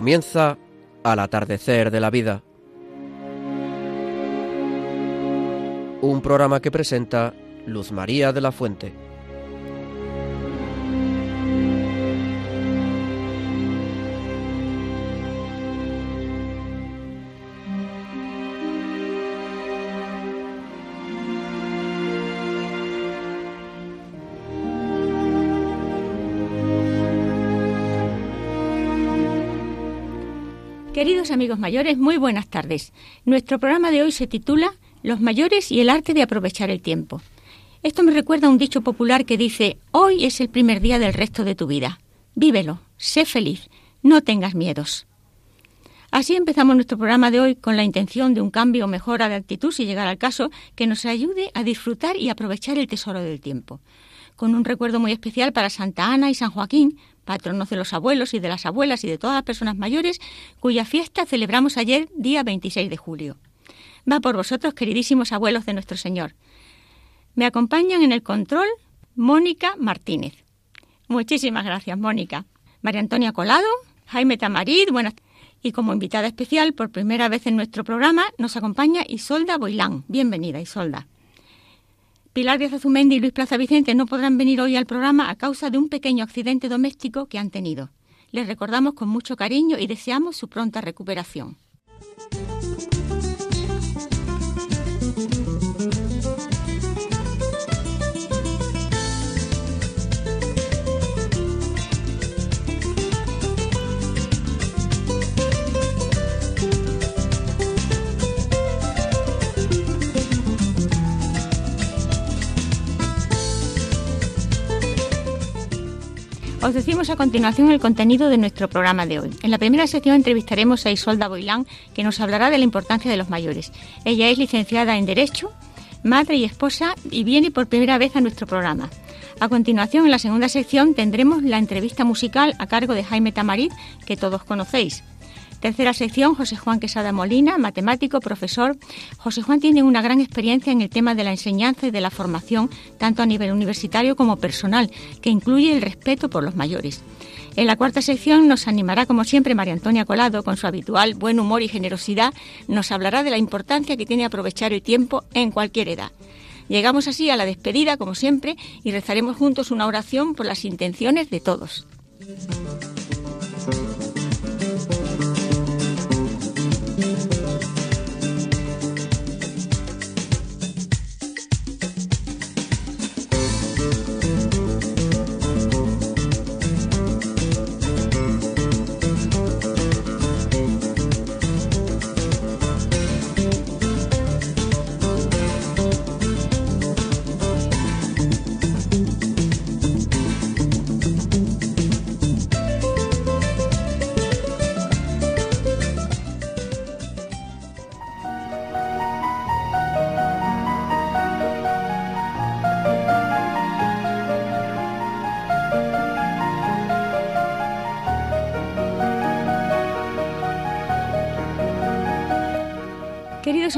Comienza al atardecer de la vida. Un programa que presenta Luz María de la Fuente. Mayores, muy buenas tardes. Nuestro programa de hoy se titula Los mayores y el arte de aprovechar el tiempo. Esto me recuerda a un dicho popular que dice, hoy es el primer día del resto de tu vida. Vívelo, sé feliz, no tengas miedos. Así empezamos nuestro programa de hoy con la intención de un cambio o mejora de actitud, si llegar al caso, que nos ayude a disfrutar y aprovechar el tesoro del tiempo. Con un recuerdo muy especial para Santa Ana y San Joaquín, patronos de los abuelos y de las abuelas y de todas las personas mayores, cuya fiesta celebramos ayer, día 26 de julio. Va por vosotros, queridísimos abuelos de nuestro Señor. Me acompañan en el control Mónica Martínez. Muchísimas gracias, Mónica. María Antonia Colado, Jaime Tamarid, buenas y como invitada especial, por primera vez en nuestro programa, nos acompaña Isolda Boilán. Bienvenida, Isolda. Pilar Díaz Azumendi y Luis Plaza Vicente no podrán venir hoy al programa a causa de un pequeño accidente doméstico que han tenido. Les recordamos con mucho cariño y deseamos su pronta recuperación. Os decimos a continuación el contenido de nuestro programa de hoy. En la primera sección entrevistaremos a Isolda Boilán, que nos hablará de la importancia de los mayores. Ella es licenciada en Derecho, madre y esposa, y viene por primera vez a nuestro programa. A continuación, en la segunda sección, tendremos la entrevista musical a cargo de Jaime Tamarit, que todos conocéis. Tercera sección, José Juan Quesada Molina, matemático, profesor. José Juan tiene una gran experiencia en el tema de la enseñanza y de la formación, tanto a nivel universitario como personal, que incluye el respeto por los mayores. En la cuarta sección nos animará, como siempre, María Antonia Colado, con su habitual buen humor y generosidad, nos hablará de la importancia que tiene aprovechar el tiempo en cualquier edad. Llegamos así a la despedida, como siempre, y rezaremos juntos una oración por las intenciones de todos.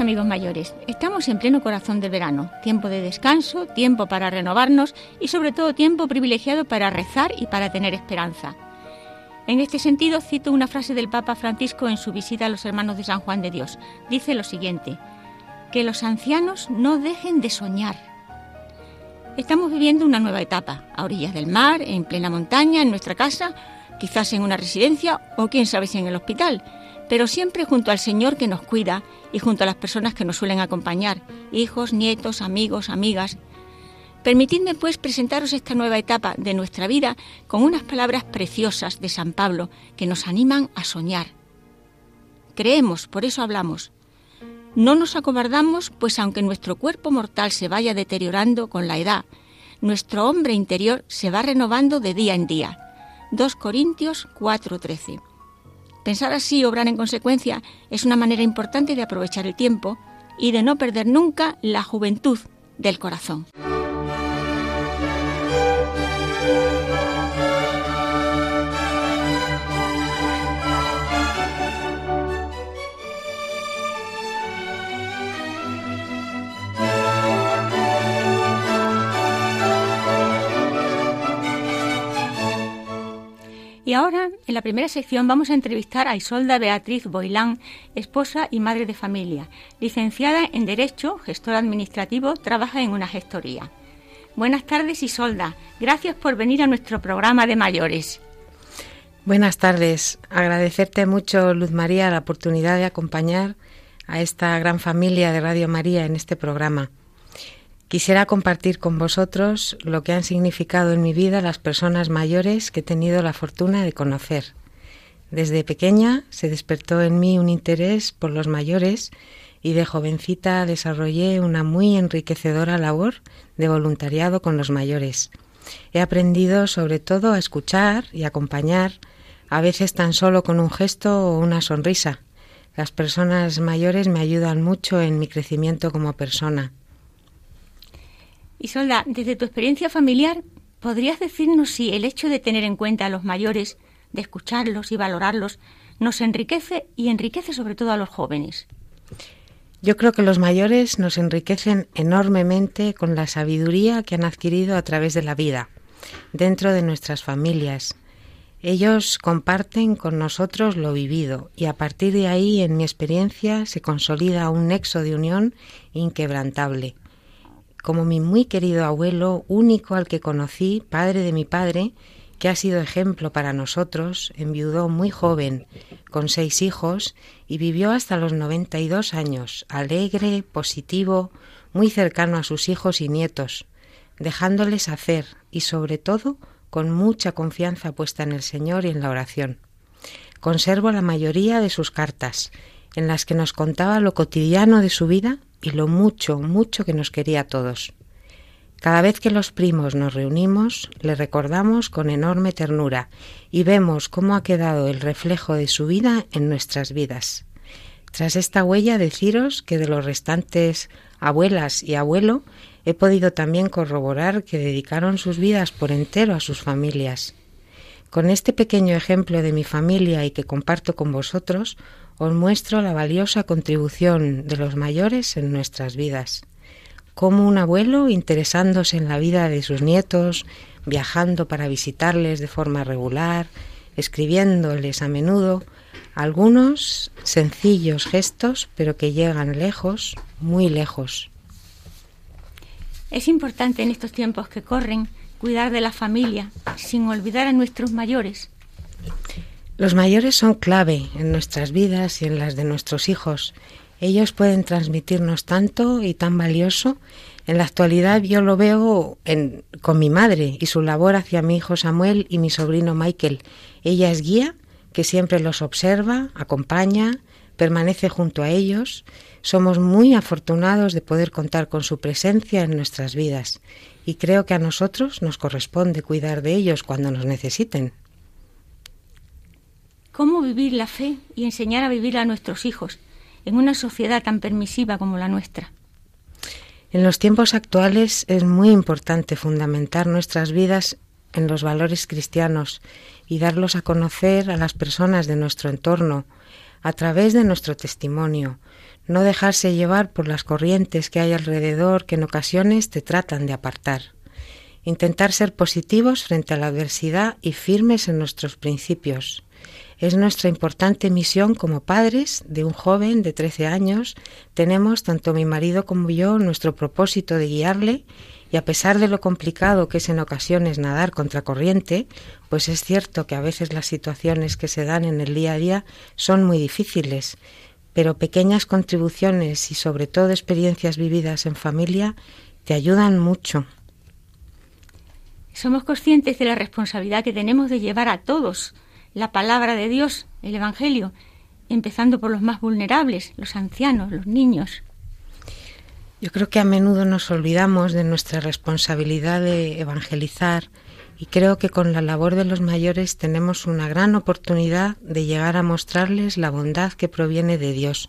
Amigos mayores, estamos en pleno corazón del verano, tiempo de descanso, tiempo para renovarnos y sobre todo tiempo privilegiado para rezar y para tener esperanza. En este sentido, cito una frase del Papa Francisco en su visita a los hermanos de San Juan de Dios. Dice lo siguiente, que los ancianos no dejen de soñar. Estamos viviendo una nueva etapa, a orillas del mar, en plena montaña, en nuestra casa, quizás en una residencia o quién sabe si en el hospital pero siempre junto al Señor que nos cuida y junto a las personas que nos suelen acompañar, hijos, nietos, amigos, amigas. Permitidme pues presentaros esta nueva etapa de nuestra vida con unas palabras preciosas de San Pablo que nos animan a soñar. Creemos, por eso hablamos. No nos acobardamos, pues aunque nuestro cuerpo mortal se vaya deteriorando con la edad, nuestro hombre interior se va renovando de día en día. 2 Corintios 4:13. Pensar así y obrar en consecuencia es una manera importante de aprovechar el tiempo y de no perder nunca la juventud del corazón. Y ahora, en la primera sección, vamos a entrevistar a Isolda Beatriz Boilán, esposa y madre de familia, licenciada en Derecho, gestora administrativo, trabaja en una gestoría. Buenas tardes, Isolda. Gracias por venir a nuestro programa de mayores. Buenas tardes. Agradecerte mucho, Luz María, la oportunidad de acompañar a esta gran familia de Radio María en este programa. Quisiera compartir con vosotros lo que han significado en mi vida las personas mayores que he tenido la fortuna de conocer. Desde pequeña se despertó en mí un interés por los mayores y de jovencita desarrollé una muy enriquecedora labor de voluntariado con los mayores. He aprendido sobre todo a escuchar y acompañar, a veces tan solo con un gesto o una sonrisa. Las personas mayores me ayudan mucho en mi crecimiento como persona. Isolda, desde tu experiencia familiar, ¿podrías decirnos si el hecho de tener en cuenta a los mayores, de escucharlos y valorarlos, nos enriquece y enriquece sobre todo a los jóvenes? Yo creo que los mayores nos enriquecen enormemente con la sabiduría que han adquirido a través de la vida, dentro de nuestras familias. Ellos comparten con nosotros lo vivido y a partir de ahí, en mi experiencia, se consolida un nexo de unión inquebrantable como mi muy querido abuelo, único al que conocí, padre de mi padre, que ha sido ejemplo para nosotros, enviudó muy joven, con seis hijos, y vivió hasta los 92 años, alegre, positivo, muy cercano a sus hijos y nietos, dejándoles hacer y sobre todo con mucha confianza puesta en el Señor y en la oración. Conservo la mayoría de sus cartas, en las que nos contaba lo cotidiano de su vida y lo mucho, mucho que nos quería a todos. Cada vez que los primos nos reunimos, le recordamos con enorme ternura y vemos cómo ha quedado el reflejo de su vida en nuestras vidas. Tras esta huella, deciros que de los restantes abuelas y abuelo he podido también corroborar que dedicaron sus vidas por entero a sus familias. Con este pequeño ejemplo de mi familia y que comparto con vosotros, os muestro la valiosa contribución de los mayores en nuestras vidas. Como un abuelo, interesándose en la vida de sus nietos, viajando para visitarles de forma regular, escribiéndoles a menudo, algunos sencillos gestos, pero que llegan lejos, muy lejos. Es importante en estos tiempos que corren cuidar de la familia, sin olvidar a nuestros mayores. Los mayores son clave en nuestras vidas y en las de nuestros hijos. Ellos pueden transmitirnos tanto y tan valioso. En la actualidad yo lo veo con mi madre y su labor hacia mi hijo Samuel y mi sobrino Michael. Ella es guía, que siempre los observa, acompaña, permanece junto a ellos. Somos muy afortunados de poder contar con su presencia en nuestras vidas y creo que a nosotros nos corresponde cuidar de ellos cuando nos necesiten cómo vivir la fe y enseñar a vivir a nuestros hijos en una sociedad tan permisiva como la nuestra. En los tiempos actuales es muy importante fundamentar nuestras vidas en los valores cristianos y darlos a conocer a las personas de nuestro entorno a través de nuestro testimonio, no dejarse llevar por las corrientes que hay alrededor que en ocasiones te tratan de apartar. Intentar ser positivos frente a la adversidad y firmes en nuestros principios. Es nuestra importante misión como padres de un joven de 13 años. Tenemos, tanto mi marido como yo, nuestro propósito de guiarle y a pesar de lo complicado que es en ocasiones nadar contra corriente, pues es cierto que a veces las situaciones que se dan en el día a día son muy difíciles, pero pequeñas contribuciones y sobre todo experiencias vividas en familia te ayudan mucho. Somos conscientes de la responsabilidad que tenemos de llevar a todos la palabra de Dios, el Evangelio, empezando por los más vulnerables, los ancianos, los niños. Yo creo que a menudo nos olvidamos de nuestra responsabilidad de evangelizar y creo que con la labor de los mayores tenemos una gran oportunidad de llegar a mostrarles la bondad que proviene de Dios,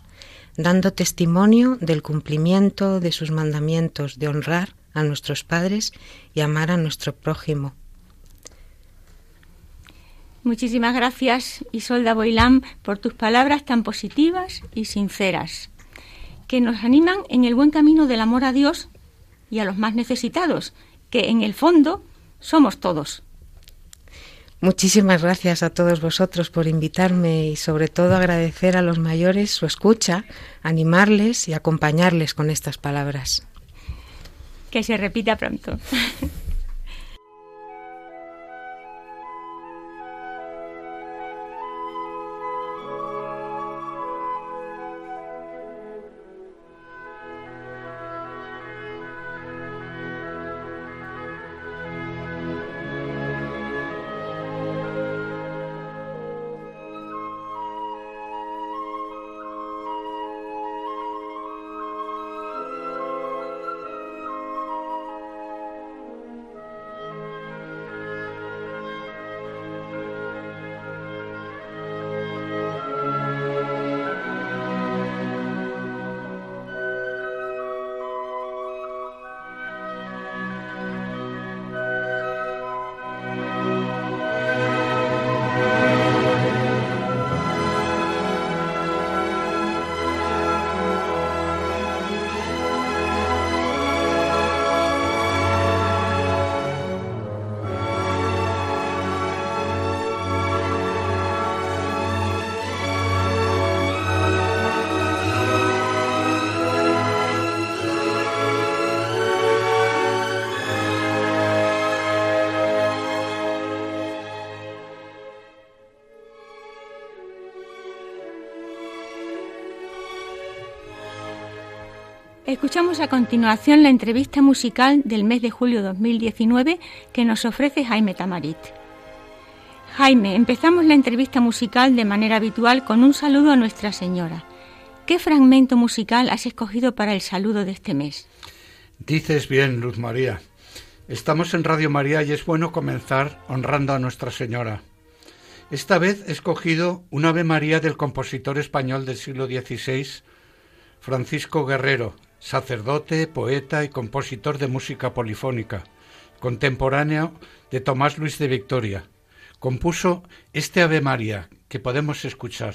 dando testimonio del cumplimiento de sus mandamientos de honrar a nuestros padres y amar a nuestro prójimo. Muchísimas gracias, Isolda Boilán, por tus palabras tan positivas y sinceras, que nos animan en el buen camino del amor a Dios y a los más necesitados, que en el fondo somos todos. Muchísimas gracias a todos vosotros por invitarme y sobre todo agradecer a los mayores su escucha, animarles y acompañarles con estas palabras. Que se repita pronto. Escuchamos a continuación la entrevista musical del mes de julio 2019 que nos ofrece Jaime Tamarit. Jaime, empezamos la entrevista musical de manera habitual con un saludo a Nuestra Señora. ¿Qué fragmento musical has escogido para el saludo de este mes? Dices bien, Luz María. Estamos en Radio María y es bueno comenzar honrando a Nuestra Señora. Esta vez he escogido un Ave María del compositor español del siglo XVI, Francisco Guerrero, sacerdote, poeta y compositor de música polifónica, contemporáneo de Tomás Luis de Victoria. Compuso este Ave María que podemos escuchar.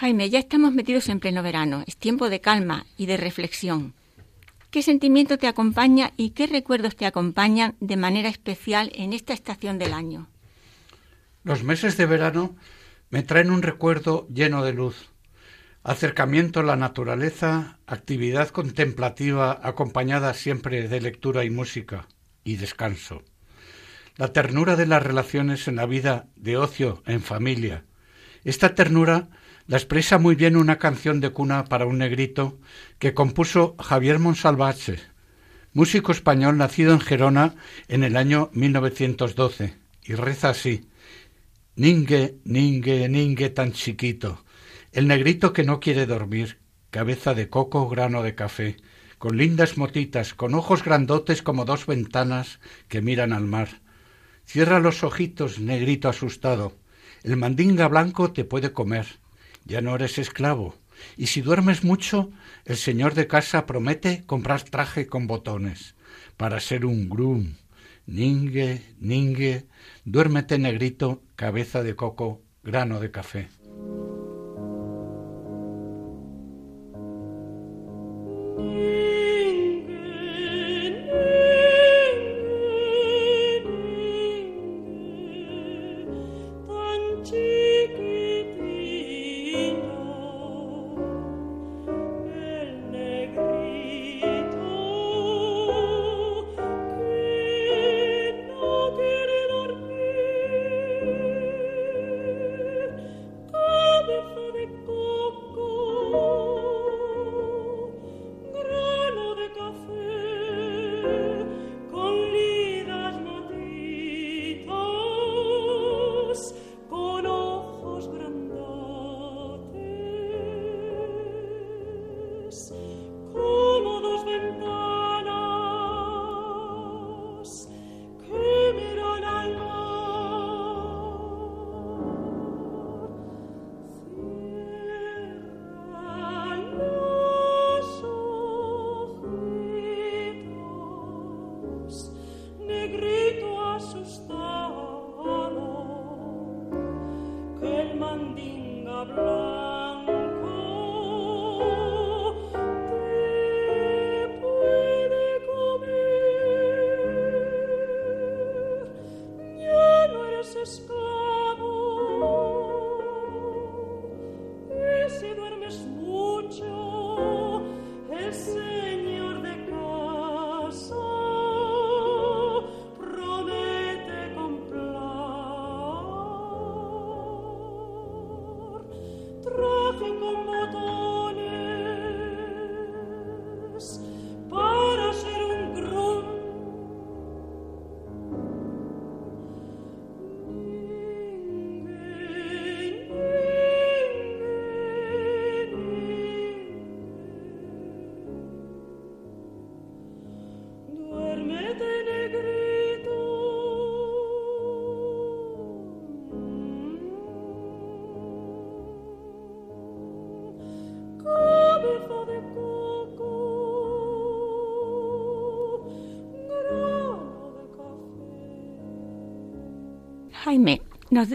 Jaime, ya estamos metidos en pleno verano. Es tiempo de calma y de reflexión. ¿Qué sentimiento te acompaña y qué recuerdos te acompañan de manera especial en esta estación del año? Los meses de verano me traen un recuerdo lleno de luz, acercamiento a la naturaleza, actividad contemplativa acompañada siempre de lectura y música, y descanso. La ternura de las relaciones en la vida de ocio en familia. Esta ternura la expresa muy bien una canción de cuna para un negrito que compuso Javier Monsalvache, músico español nacido en Gerona en el año 1912, y reza así: Ningue, ningue, ningue tan chiquito, el negrito que no quiere dormir, cabeza de coco, grano de café, con lindas motitas, con ojos grandotes como dos ventanas que miran al mar. Cierra los ojitos, negrito asustado. El mandinga blanco te puede comer ya no eres esclavo. Y si duermes mucho, el señor de casa promete comprar traje con botones para ser un groom. Ningue, ningue, duérmete negrito, cabeza de coco, grano de café.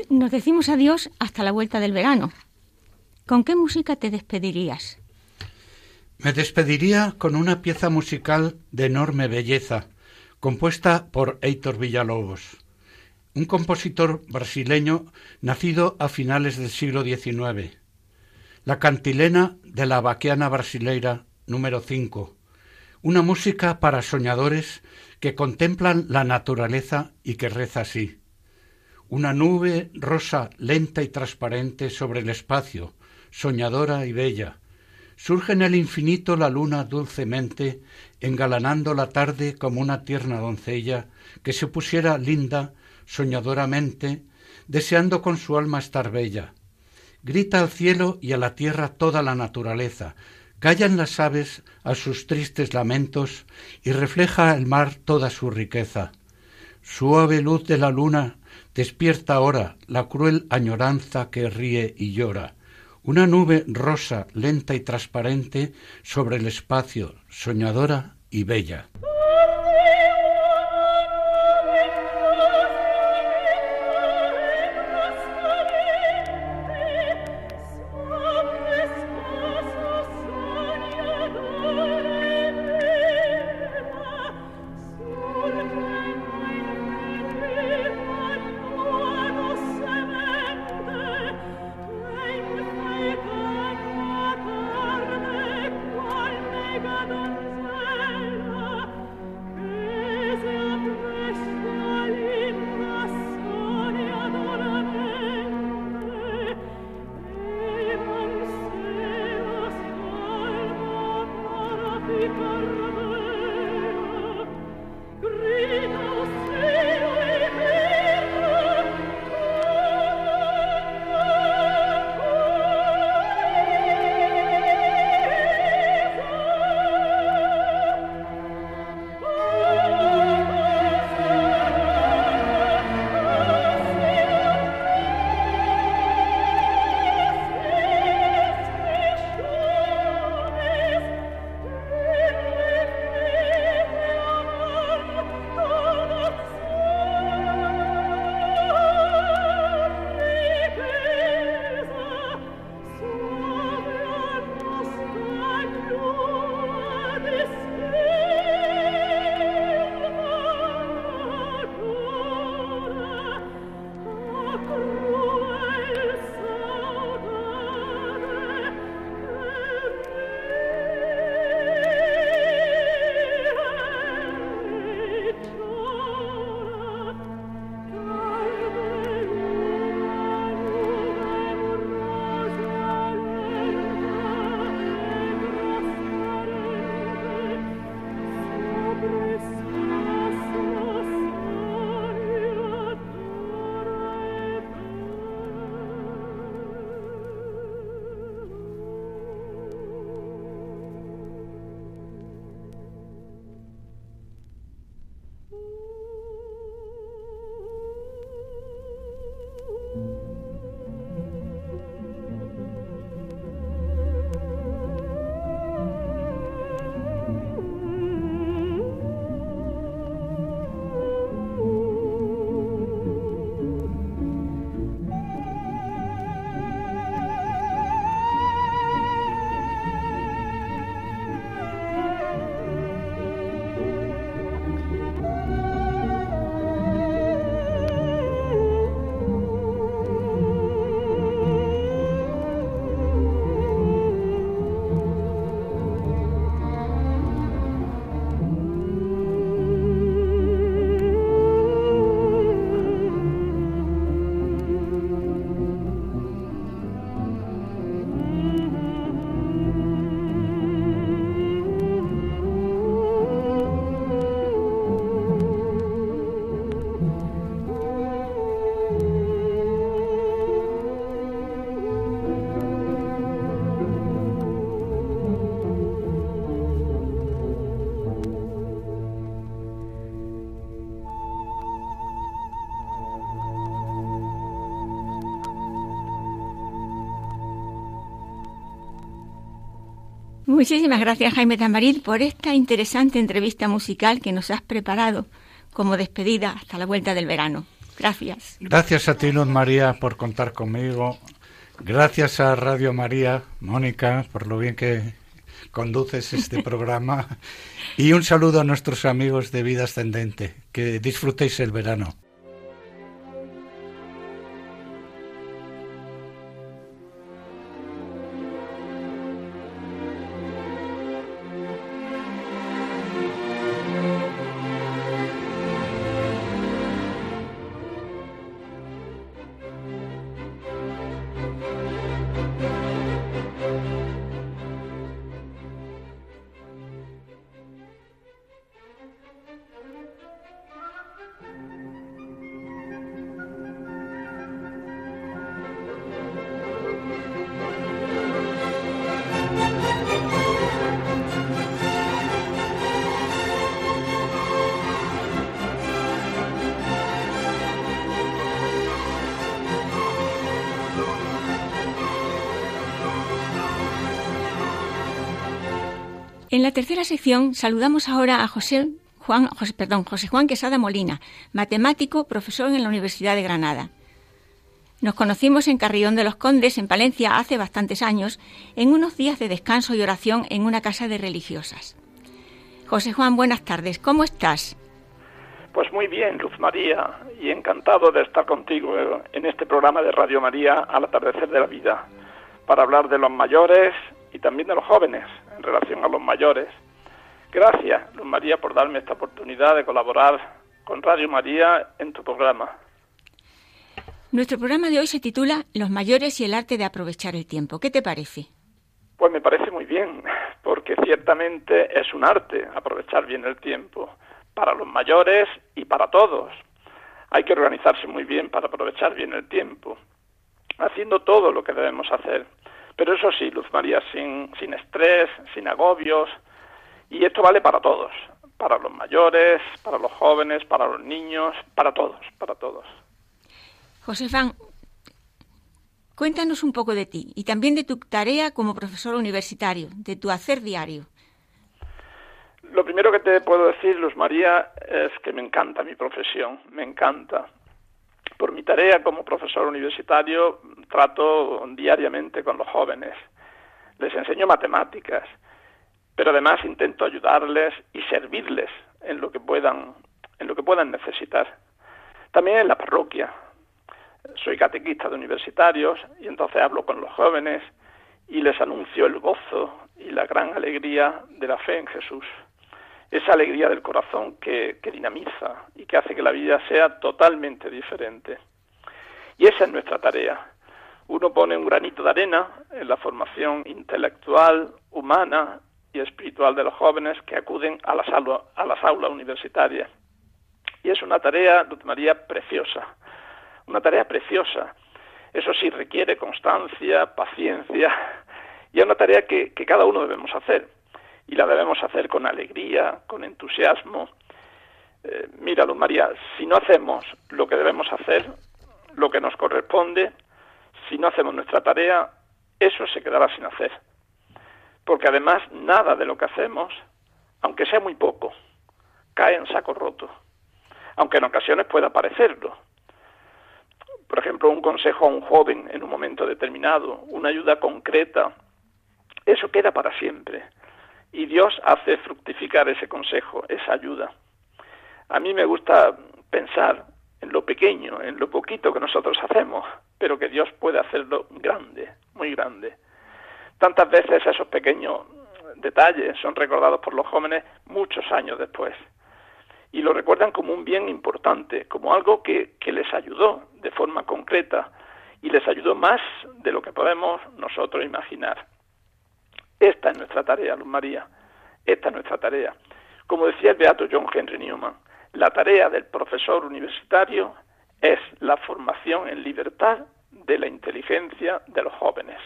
Nos, decimos adiós hasta la vuelta del verano. ¿Con qué música te despedirías? Me despediría con una pieza musical de enorme belleza, compuesta por Heitor Villalobos, un compositor brasileño nacido a finales del siglo XIX. La cantilena de la vaquiana brasileira número 5, una música para soñadores que contemplan la naturaleza y que reza así una nube rosa lenta y transparente sobre el espacio, soñadora y bella. Surge en el infinito la luna dulcemente, engalanando la tarde como una tierna doncella que se pusiera linda soñadoramente, deseando con su alma estar bella. Grita al cielo y a la tierra toda la naturaleza, callan las aves a sus tristes lamentos y refleja el mar toda su riqueza. Suave luz de la luna Despierta ahora la cruel añoranza que ríe y llora. Una nube rosa, lenta y transparente sobre el espacio, soñadora y bella. Muchísimas gracias Jaime Tamaril por esta interesante entrevista musical que nos has preparado como despedida hasta la vuelta del verano. Gracias. Gracias a ti, Luz María, por contar conmigo. Gracias a Radio María, Mónica, por lo bien que conduces este programa. Y un saludo a nuestros amigos de Vida Ascendente. Que disfrutéis el verano. En la tercera sección saludamos ahora a José Juan, perdón, José Juan Quesada Molina, matemático, profesor en la Universidad de Granada. Nos conocimos en Carrión de los Condes, en Palencia, hace bastantes años, en unos días de descanso y oración en una casa de religiosas. José Juan, buenas tardes. ¿Cómo estás? Pues muy bien, Luz María, y encantado de estar contigo en este programa de Radio María al atardecer de la vida, para hablar de los mayores y también de los jóvenes en relación a los mayores. Gracias, Luz María, por darme esta oportunidad de colaborar con Radio María en tu programa. Nuestro programa de hoy se titula Los mayores y el arte de aprovechar el tiempo. ¿Qué te parece? Pues me parece muy bien, porque ciertamente es un arte aprovechar bien el tiempo, para los mayores y para todos. Hay que organizarse muy bien para aprovechar bien el tiempo, haciendo todo lo que debemos hacer. Pero eso sí, Luz María, sin, sin estrés, sin agobios, y esto vale para todos, para los mayores, para los jóvenes, para los niños, para todos, para todos. Josefán, cuéntanos un poco de ti y también de tu tarea como profesor universitario, de tu hacer diario. Lo primero que te puedo decir, Luz María, es que me encanta mi profesión, me encanta. Por mi tarea como profesor universitario trato diariamente con los jóvenes, les enseño matemáticas, pero además intento ayudarles y servirles en lo que puedan, en lo que puedan necesitar. También en la parroquia. Soy catequista de universitarios y entonces hablo con los jóvenes y les anuncio el gozo y la gran alegría de la fe en Jesús. Esa alegría del corazón que, dinamiza y que hace que la vida sea totalmente diferente. Y esa es nuestra tarea. Uno pone un granito de arena en la formación intelectual, humana y espiritual de los jóvenes que acuden a las, a las aulas universitarias. Y es una tarea, Luz María, preciosa, una tarea preciosa. Eso sí requiere constancia, paciencia, y es una tarea que cada uno debemos hacer. Y la debemos hacer con alegría, con entusiasmo. Eh, mira, Luz María, si no hacemos lo que debemos hacer, lo que nos corresponde, si no hacemos nuestra tarea, eso se quedará sin hacer porque además nada de lo que hacemos, aunque sea muy poco, cae en saco roto, aunque en ocasiones pueda parecerlo. Por ejemplo, un consejo a un joven en un momento determinado, una ayuda concreta, eso queda para siempre. Y Dios hace fructificar ese consejo, esa ayuda. A mí me gusta pensar en lo pequeño, en lo poquito que nosotros hacemos, pero que Dios puede hacerlo grande, muy grande. Tantas veces esos pequeños detalles son recordados por los jóvenes muchos años después y lo recuerdan como un bien importante, como algo que, que, les ayudó de forma concreta y les ayudó más de lo que podemos nosotros imaginar. Esta es nuestra tarea, Luz María, esta es nuestra tarea. Como decía el beato John Henry Newman, la tarea del profesor universitario es la formación en libertad de la inteligencia de los jóvenes.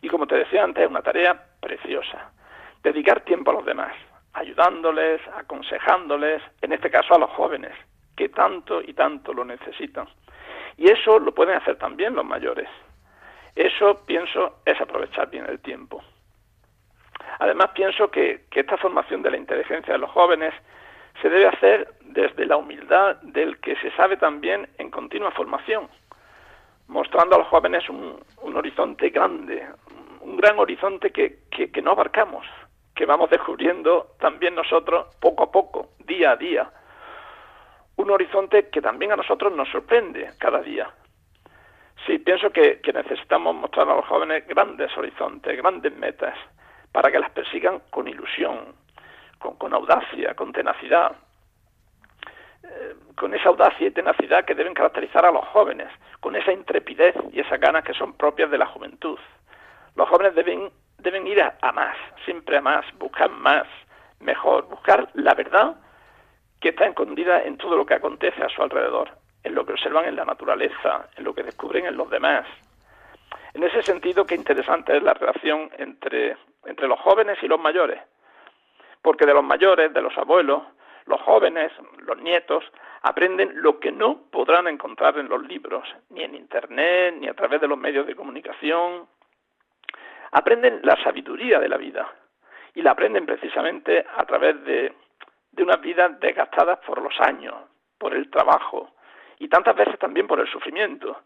Y como te decía antes, es una tarea preciosa. Dedicar tiempo a los demás, ayudándoles, aconsejándoles, en este caso a los jóvenes, que tanto y tanto lo necesitan. Y eso lo pueden hacer también los mayores. Eso, pienso, es aprovechar bien el tiempo. Además, pienso que, esta formación de la inteligencia de los jóvenes se debe hacer desde la humildad del que se sabe también en continua formación mostrando a los jóvenes un, horizonte grande, un gran horizonte que, no abarcamos, que vamos descubriendo también nosotros poco a poco, día a día. Un horizonte que también a nosotros nos sorprende cada día. Sí, pienso que, necesitamos mostrar a los jóvenes grandes horizontes, grandes metas, para que las persigan con ilusión, con, audacia, con tenacidad, eh, con esa audacia y tenacidad que deben caracterizar a los jóvenes, con esa intrepidez y esas ganas que son propias de la juventud. Los jóvenes deben, deben ir a, más, siempre a más, buscar más, mejor, buscar la verdad que está escondida en todo lo que acontece a su alrededor, en lo que observan en la naturaleza, en lo que descubren en los demás. En ese sentido, qué interesante es la relación entre, entre los jóvenes y los mayores, porque de los mayores, de los abuelos, los jóvenes, los nietos, aprenden lo que no podrán encontrar en los libros, ni en Internet, ni a través de los medios de comunicación. Aprenden la sabiduría de la vida y la aprenden precisamente a través de, de unas vidas desgastadas por los años, por el trabajo y tantas veces también por el sufrimiento.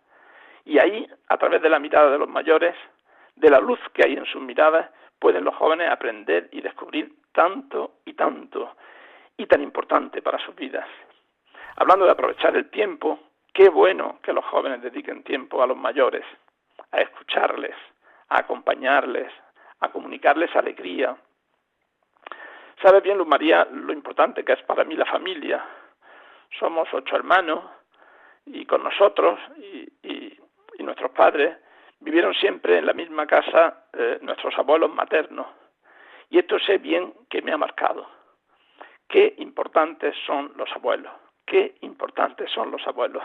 Y ahí, a través de la mirada de los mayores, de la luz que hay en sus miradas, pueden los jóvenes aprender y descubrir tanto y tanto y tan importante para sus vidas. Hablando de aprovechar el tiempo, qué bueno que los jóvenes dediquen tiempo a los mayores, a escucharles, a acompañarles, a comunicarles alegría. Sabe bien, Luz María, lo importante que es para mí la familia. Somos ocho hermanos y con nosotros y, y, nuestros padres Vivieron siempre en la misma casa eh, nuestros abuelos maternos. Y esto sé bien que me ha marcado. Qué importantes son los abuelos. Qué importantes son los abuelos.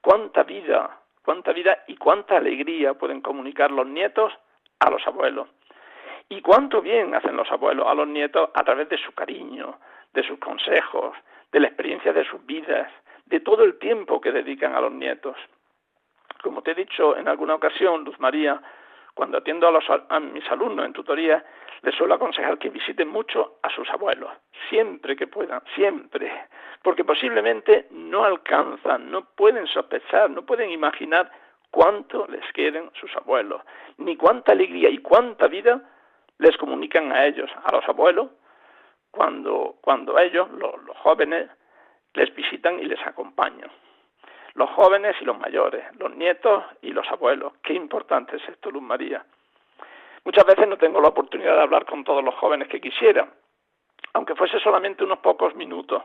Cuánta vida, cuánta vida y cuánta alegría pueden comunicar los nietos a los abuelos. Y cuánto bien hacen los abuelos a los nietos a través de su cariño, de sus consejos, de la experiencia de sus vidas, de todo el tiempo que dedican a los nietos. Como te he dicho en alguna ocasión, Luz María, cuando atiendo a, los, a mis alumnos en tutoría, les suelo aconsejar que visiten mucho a sus abuelos, siempre que puedan, siempre, porque posiblemente no alcanzan, no pueden sospechar, no pueden imaginar cuánto les quieren sus abuelos, ni cuánta alegría y cuánta vida les comunican a ellos, a los abuelos, cuando, cuando ellos, los, jóvenes, les visitan y les acompañan. Los jóvenes y los mayores, los nietos y los abuelos. Qué importante es esto, Luz María. Muchas veces no tengo la oportunidad de hablar con todos los jóvenes que quisiera, aunque fuese solamente unos pocos minutos.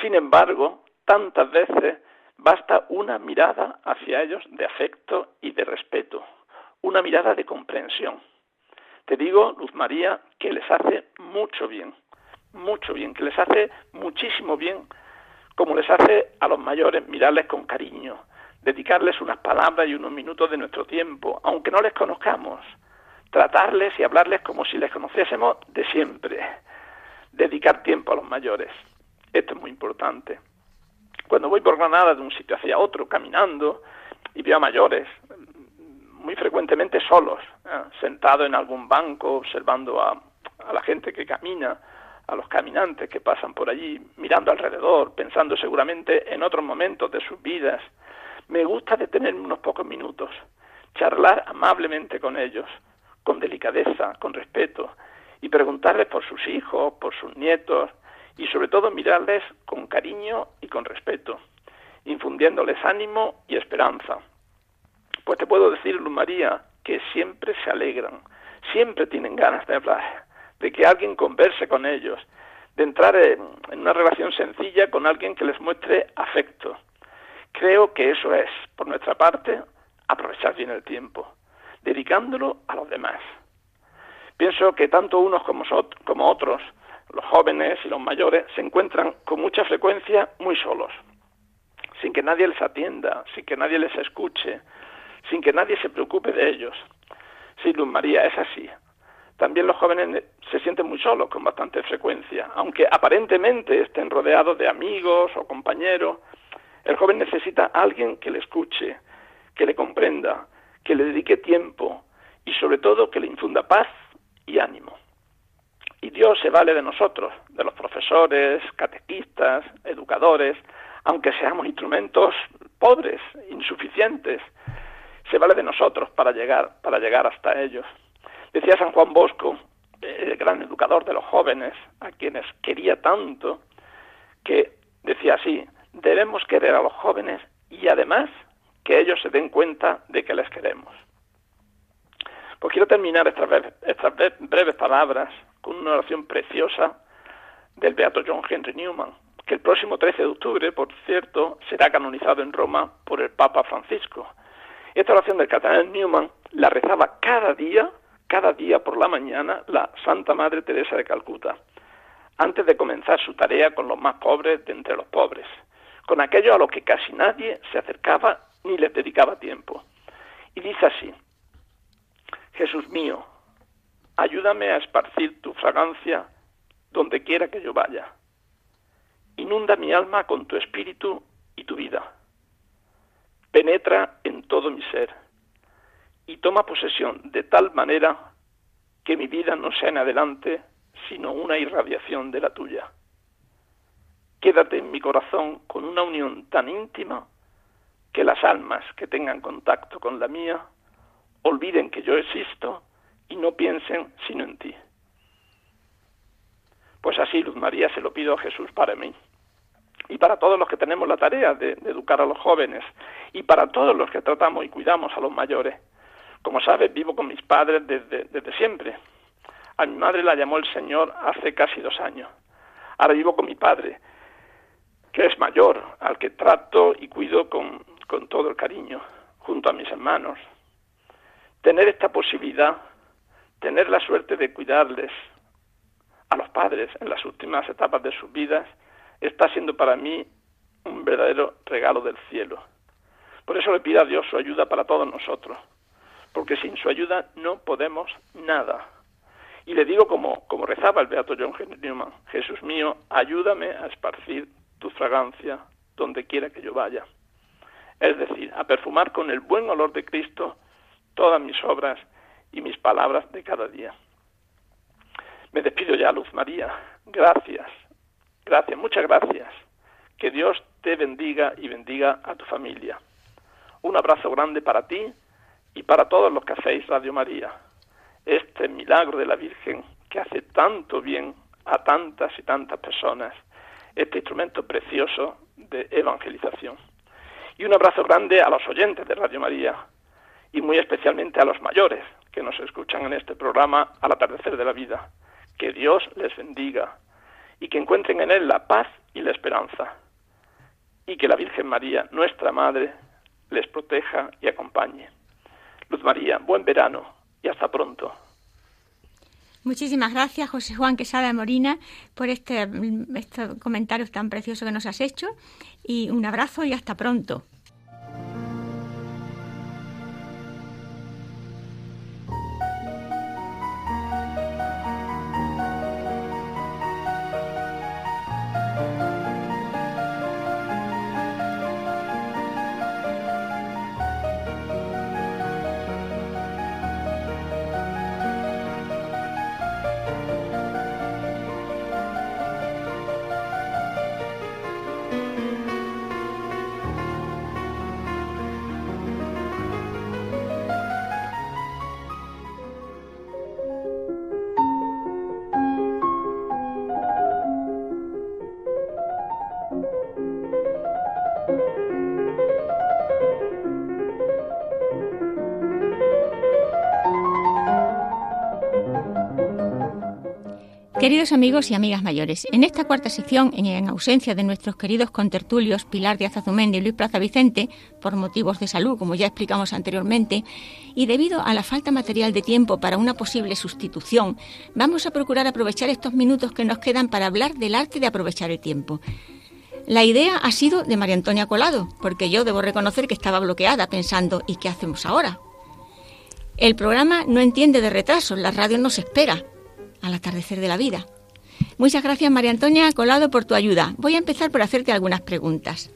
Sin embargo, tantas veces basta una mirada hacia ellos de afecto y de respeto, una mirada de comprensión. Te digo, Luz María, que les hace mucho bien mucho bien, que les hace muchísimo bien, como les hace a los mayores mirarles con cariño, dedicarles unas palabras y unos minutos de nuestro tiempo, aunque no les conozcamos, tratarles y hablarles como si les conociésemos de siempre, dedicar tiempo a los mayores. Esto es muy importante. Cuando voy por Granada de un sitio hacia otro, caminando, y veo a mayores, muy frecuentemente solos, ¿eh? sentados en algún banco, observando a la gente que camina, a los caminantes que pasan por allí, mirando alrededor, pensando seguramente en otros momentos de sus vidas. Me gusta detenerme unos pocos minutos, charlar amablemente con ellos, con delicadeza, con respeto, y preguntarles por sus hijos, por sus nietos, y sobre todo mirarles con cariño y con respeto, infundiéndoles ánimo y esperanza. Pues te puedo decir, Luz María, que siempre se alegran, siempre tienen ganas de hablar, de que alguien converse con ellos, de entrar en, una relación sencilla con alguien que les muestre afecto. Creo que eso es, por nuestra parte, aprovechar bien el tiempo, dedicándolo a los demás. Pienso que tanto unos como, como otros, los jóvenes y los mayores, se encuentran con mucha frecuencia muy solos, sin que nadie les atienda, sin que nadie les escuche, sin que nadie se preocupe de ellos. Sí, Luz María, es así. También los jóvenes se sienten muy solos con bastante frecuencia, aunque aparentemente estén rodeados de amigos o compañeros. El joven necesita a alguien que le escuche, que le comprenda, que le dedique tiempo y sobre todo que le infunda paz y ánimo. Y Dios se vale de nosotros, de los profesores, catequistas, educadores, aunque seamos instrumentos pobres, insuficientes, se vale de nosotros para llegar, para llegar hasta ellos. Decía San Juan Bosco, el gran educador de los jóvenes, a quienes quería tanto, que decía así, debemos querer a los jóvenes y además que ellos se den cuenta de que les queremos. Pues quiero terminar estas breves, palabras con una oración preciosa del beato John Henry Newman, que el próximo 13 de octubre, por cierto, será canonizado en Roma por el Papa Francisco. Esta oración del cardenal Newman la rezaba cada día cada día por la mañana la Santa Madre Teresa de Calcuta, antes de comenzar su tarea con los más pobres de entre los pobres, con aquellos a los que casi nadie se acercaba ni les dedicaba tiempo. Y dice así, Jesús mío, ayúdame a esparcir tu fragancia donde quiera que yo vaya. Inunda mi alma con tu espíritu y tu vida. Penetra en todo mi ser y toma posesión de tal manera que mi vida no sea en adelante sino una irradiación de la tuya. Quédate en mi corazón con una unión tan íntima que las almas que tengan contacto con la mía olviden que yo existo y no piensen sino en ti. Pues así, Luz María, se lo pido a Jesús para mí y para todos los que tenemos la tarea de, educar a los jóvenes y para todos los que tratamos y cuidamos a los mayores como sabes, vivo con mis padres desde, siempre. A mi madre la llamó el Señor hace casi dos años. Ahora vivo con mi padre, que es mayor, al que trato y cuido con, con todo el cariño, junto a mis hermanos. tener esta posibilidad, tener la suerte de cuidarles a los padres en las últimas etapas de sus vidas, está siendo para mí un verdadero regalo del cielo. Por eso le pido a Dios su ayuda para todos nosotros, porque sin su ayuda no podemos nada. Y le digo como, como rezaba el beato John Henry Newman, Jesús mío, ayúdame a esparcir tu fragancia donde quiera que yo vaya. Es decir, a perfumar con el buen olor de Cristo todas mis obras y mis palabras de cada día. Me despido ya, Luz María. Gracias, gracias, muchas gracias. Que Dios te bendiga y bendiga a tu familia. Un abrazo grande para ti y para todos los que hacéis Radio María. Este milagro de la Virgen que hace tanto bien a tantas y tantas personas, este instrumento precioso de evangelización. Y un abrazo grande a los oyentes de Radio María y muy especialmente a los mayores que nos escuchan en este programa al atardecer de la vida. Que Dios les bendiga y que encuentren en Él la paz y la esperanza. Y que la Virgen María, nuestra Madre, les proteja y acompañe. Luz María, buen verano y hasta pronto. Muchísimas gracias, José Juan Quesada Morina, por este, este comentario tan precioso que nos has hecho. Y un abrazo y hasta pronto. Queridos amigos y amigas mayores, en esta cuarta sección, en ausencia de nuestros queridos contertulios Pilar Díaz Azumendi y Luis Plaza Vicente, por motivos de salud, como ya explicamos anteriormente, y debido a la falta material de tiempo para una posible sustitución, vamos a procurar aprovechar estos minutos que nos quedan para hablar del arte de aprovechar el tiempo. La idea ha sido de María Antonia Colado, porque yo debo reconocer que estaba bloqueada pensando ¿y qué hacemos ahora? El programa no entiende de retrasos, la radio nos espera, al atardecer de la vida. Muchas gracias María Antonia Colado por tu ayuda. Voy a empezar por hacerte algunas preguntas.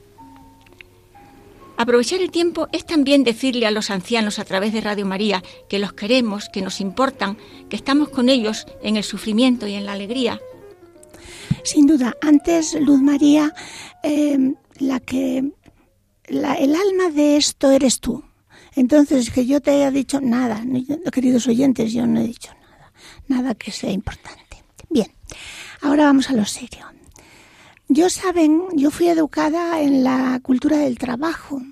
Aprovechar el tiempo es también decirle a los ancianos a través de Radio María que los queremos, que nos importan, que estamos con ellos en el sufrimiento y en la alegría. Sin duda, antes Luz María, eh, la que el alma de esto eres tú. Entonces, que yo te haya dicho nada, queridos oyentes, yo no he dicho nada que sea importante. Bien, ahora vamos a lo serio. Yo saben, yo fui educada en la cultura del trabajo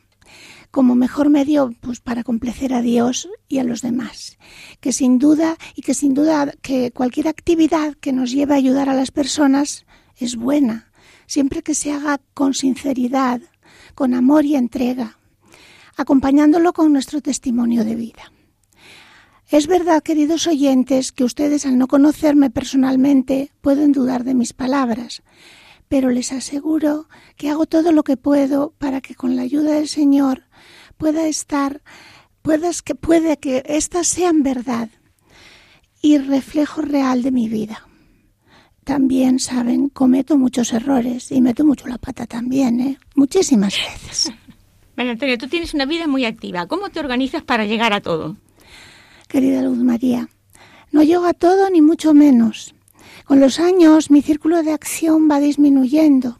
como mejor medio pues para complacer a Dios y a los demás. Que sin duda y que sin duda que cualquier actividad que nos lleve a ayudar a las personas es buena, siempre que se haga con sinceridad, con amor y entrega, acompañándolo con nuestro testimonio de vida. Es verdad, queridos oyentes, que ustedes al no conocerme personalmente pueden dudar de mis palabras, pero les aseguro que hago todo lo que puedo para que con la ayuda del Señor pueda estar, puedas que puede que éstas sean verdad y reflejo real de mi vida. También saben, cometo muchos errores y meto mucho la pata también, ¿eh? muchísimas veces. Bueno, Antonio, tú tienes una vida muy activa. ¿Cómo te organizas para llegar a todo? Querida Luz María. No llego a todo ni mucho menos. Con los años mi círculo de acción va disminuyendo.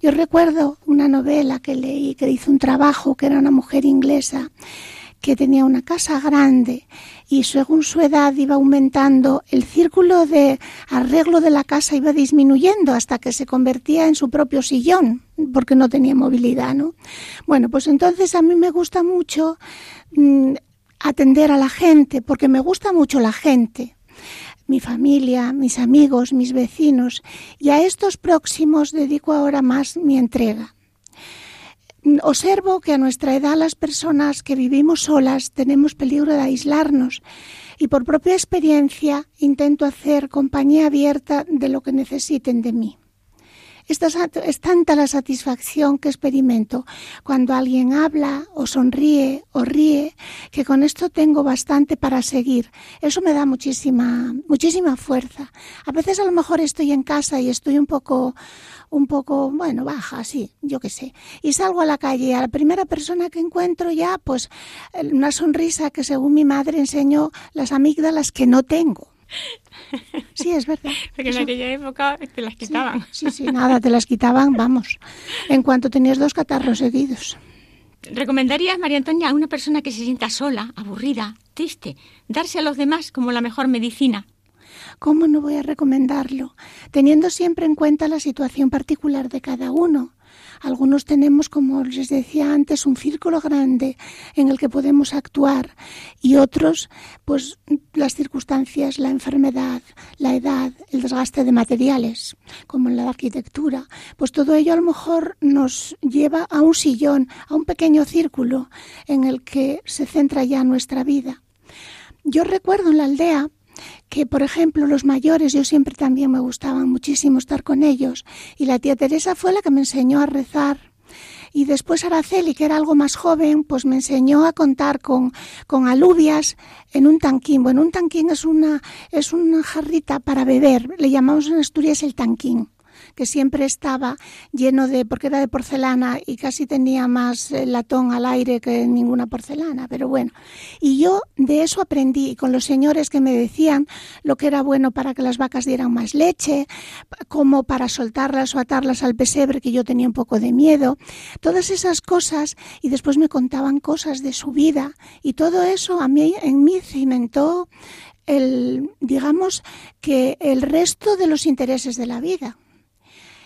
Yo recuerdo una novela que leí que hizo un trabajo que era una mujer inglesa que tenía una casa grande y según su edad iba aumentando, el círculo de arreglo de la casa iba disminuyendo hasta que se convertía en su propio sillón, porque no tenía movilidad, ¿no? Bueno, pues entonces a mí me gusta mucho mm, atender a la gente, porque me gusta mucho la gente, mi familia, mis amigos, mis vecinos, y a estos próximos dedico ahora más mi entrega. observo que a nuestra edad las personas que vivimos solas tenemos peligro de aislarnos y por propia experiencia intento hacer compañía abierta de lo que necesiten de mí. Es tanta la satisfacción que experimento cuando alguien habla o sonríe o ríe que con esto tengo bastante para seguir. Eso me da muchísima, muchísima fuerza. A veces a lo mejor estoy en casa y estoy un poco un poco, bueno, baja, sí, yo qué sé. Y salgo a la calle a la primera persona que encuentro ya, pues una sonrisa que según mi madre enseñó las amígdalas que no tengo. Sí, es verdad. Porque en aquella época te las quitaban. Sí, sí, nada, te las quitaban, vamos, en cuanto tenías dos catarros seguidos. ¿Recomendarías, María Antonia, a una persona que se sienta sola, aburrida, triste, darse a los demás como la mejor medicina? ¿Cómo no voy a recomendarlo? Teniendo siempre en cuenta la situación particular de cada uno. Algunos tenemos, como les decía antes, un círculo grande en el que podemos actuar y otros, pues las circunstancias, la enfermedad, la edad, el desgaste de materiales, como en la arquitectura, pues todo ello a lo mejor nos lleva a un sillón, a un pequeño círculo en el que se centra ya nuestra vida. Yo recuerdo en la aldea que, por ejemplo, los mayores, yo siempre también me gustaba muchísimo estar con ellos. Y la tía Teresa fue la que me enseñó a rezar. Y después Araceli, que era algo más joven, pues me enseñó a contar con, con alubias en un tanquín. Bueno, un tanquín es una, es una jarrita para beber. Le llamamos en Asturias el tanquín que siempre estaba lleno de, porque era de porcelana y casi tenía más eh, latón al aire que ninguna porcelana, pero bueno. Y yo de eso aprendí con los señores que me decían lo que era bueno para que las vacas dieran más leche, como para soltarlas o atarlas al pesebre, que yo tenía un poco de miedo, todas esas cosas y después me contaban cosas de su vida y todo eso a mí en mí cimentó el digamos que el resto de los intereses de la vida.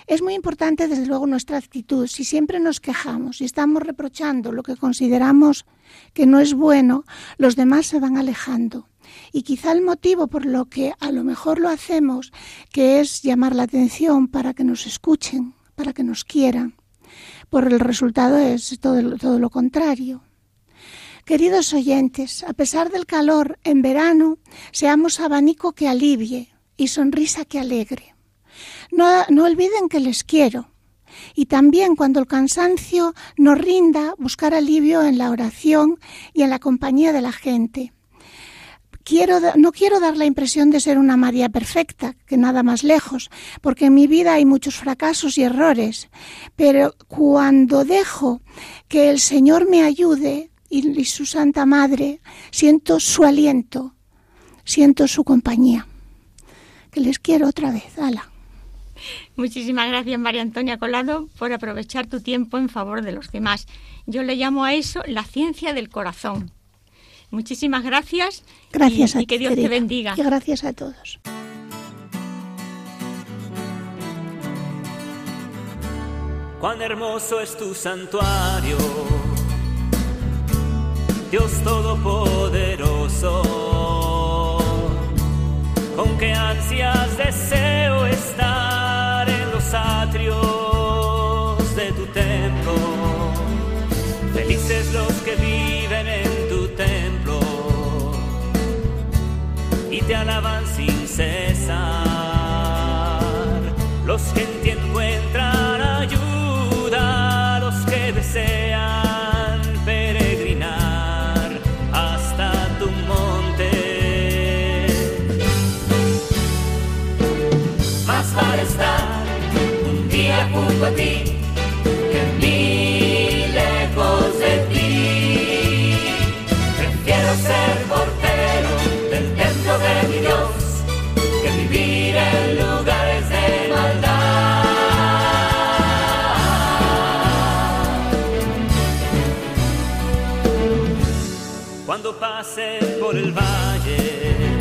Es muy importante, desde luego, nuestra actitud. Si siempre nos quejamos y estamos reprochando lo que consideramos que no es bueno, los demás se van alejando. Y quizá el motivo por lo que a lo mejor lo hacemos, que es llamar la atención para que nos escuchen, para que nos quieran, por el resultado es todo, todo lo contrario. Queridos oyentes, a pesar del calor en verano, seamos abanico que alivie y sonrisa que alegre. No, olviden que les quiero. Y también cuando el cansancio nos rinda, buscar alivio en la oración y en la compañía de la gente. No quiero dar la impresión de ser una María perfecta, que nada más lejos, porque en mi vida hay muchos fracasos y errores, pero cuando dejo que el Señor me ayude y, y su Santa Madre, siento su aliento, siento su compañía. Que les quiero otra vez. Ala. Muchísimas gracias, María Antonia Colado, por aprovechar tu tiempo en favor de los demás. Yo le llamo a eso la ciencia del corazón. Muchísimas gracias. Gracias y, que Dios te bendiga. Y gracias a todos. Cuán hermoso es tu santuario, Dios Todopoderoso, con qué ansias deseo estar te alaban sin cesar. Los que en ti encuentran ayuda, los que desean peregrinar hasta tu monte. Más para estar junto a ti, Cuando pase por el valle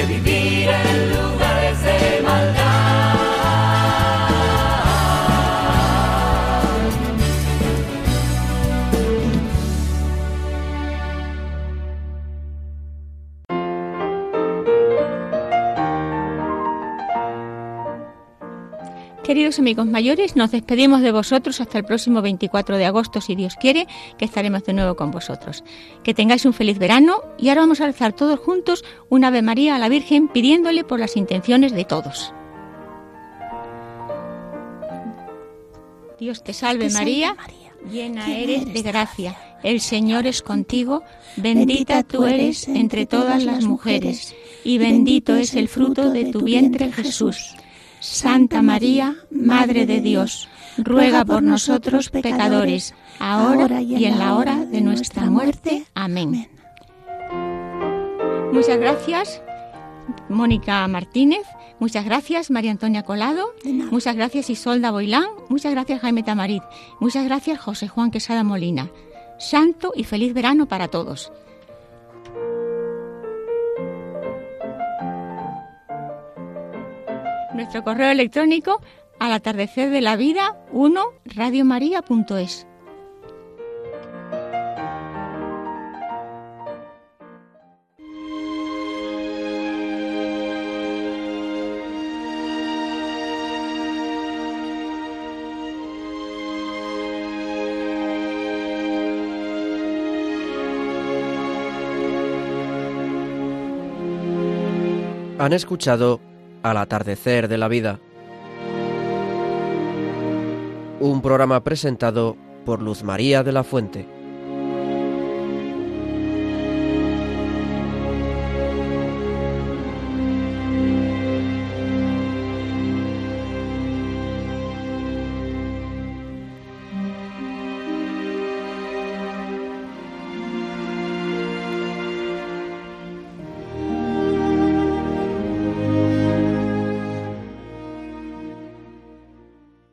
que vivir en lugares de Queridos amigos mayores, nos despedimos de vosotros hasta el próximo 24 de agosto, si Dios quiere, que estaremos de nuevo con vosotros. Que tengáis un feliz verano y ahora vamos a rezar todos juntos un Ave María a la Virgen pidiéndole por las intenciones de todos. Dios te salve Te salve, María, María, llena eres de gracia, el Señor es contigo, bendita tú eres entre todas las mujeres y bendito es el fruto de tu vientre Jesús. Santa María, Madre de Dios, ruega por nosotros pecadores, ahora y en la hora de nuestra muerte. Amén. Muchas gracias, Mónica Martínez. Muchas gracias, María Antonia Colado. Muchas gracias, Isolda Boilán. Muchas gracias, Jaime Tamarit. Muchas gracias, José Juan Quesada Molina. Santo y feliz verano para todos. Nuestro correo electrónico al atardecer de la vida 1 radiomaria.es. Han escuchado Al atardecer de la vida, un programa presentado por Luz María de la Fuente.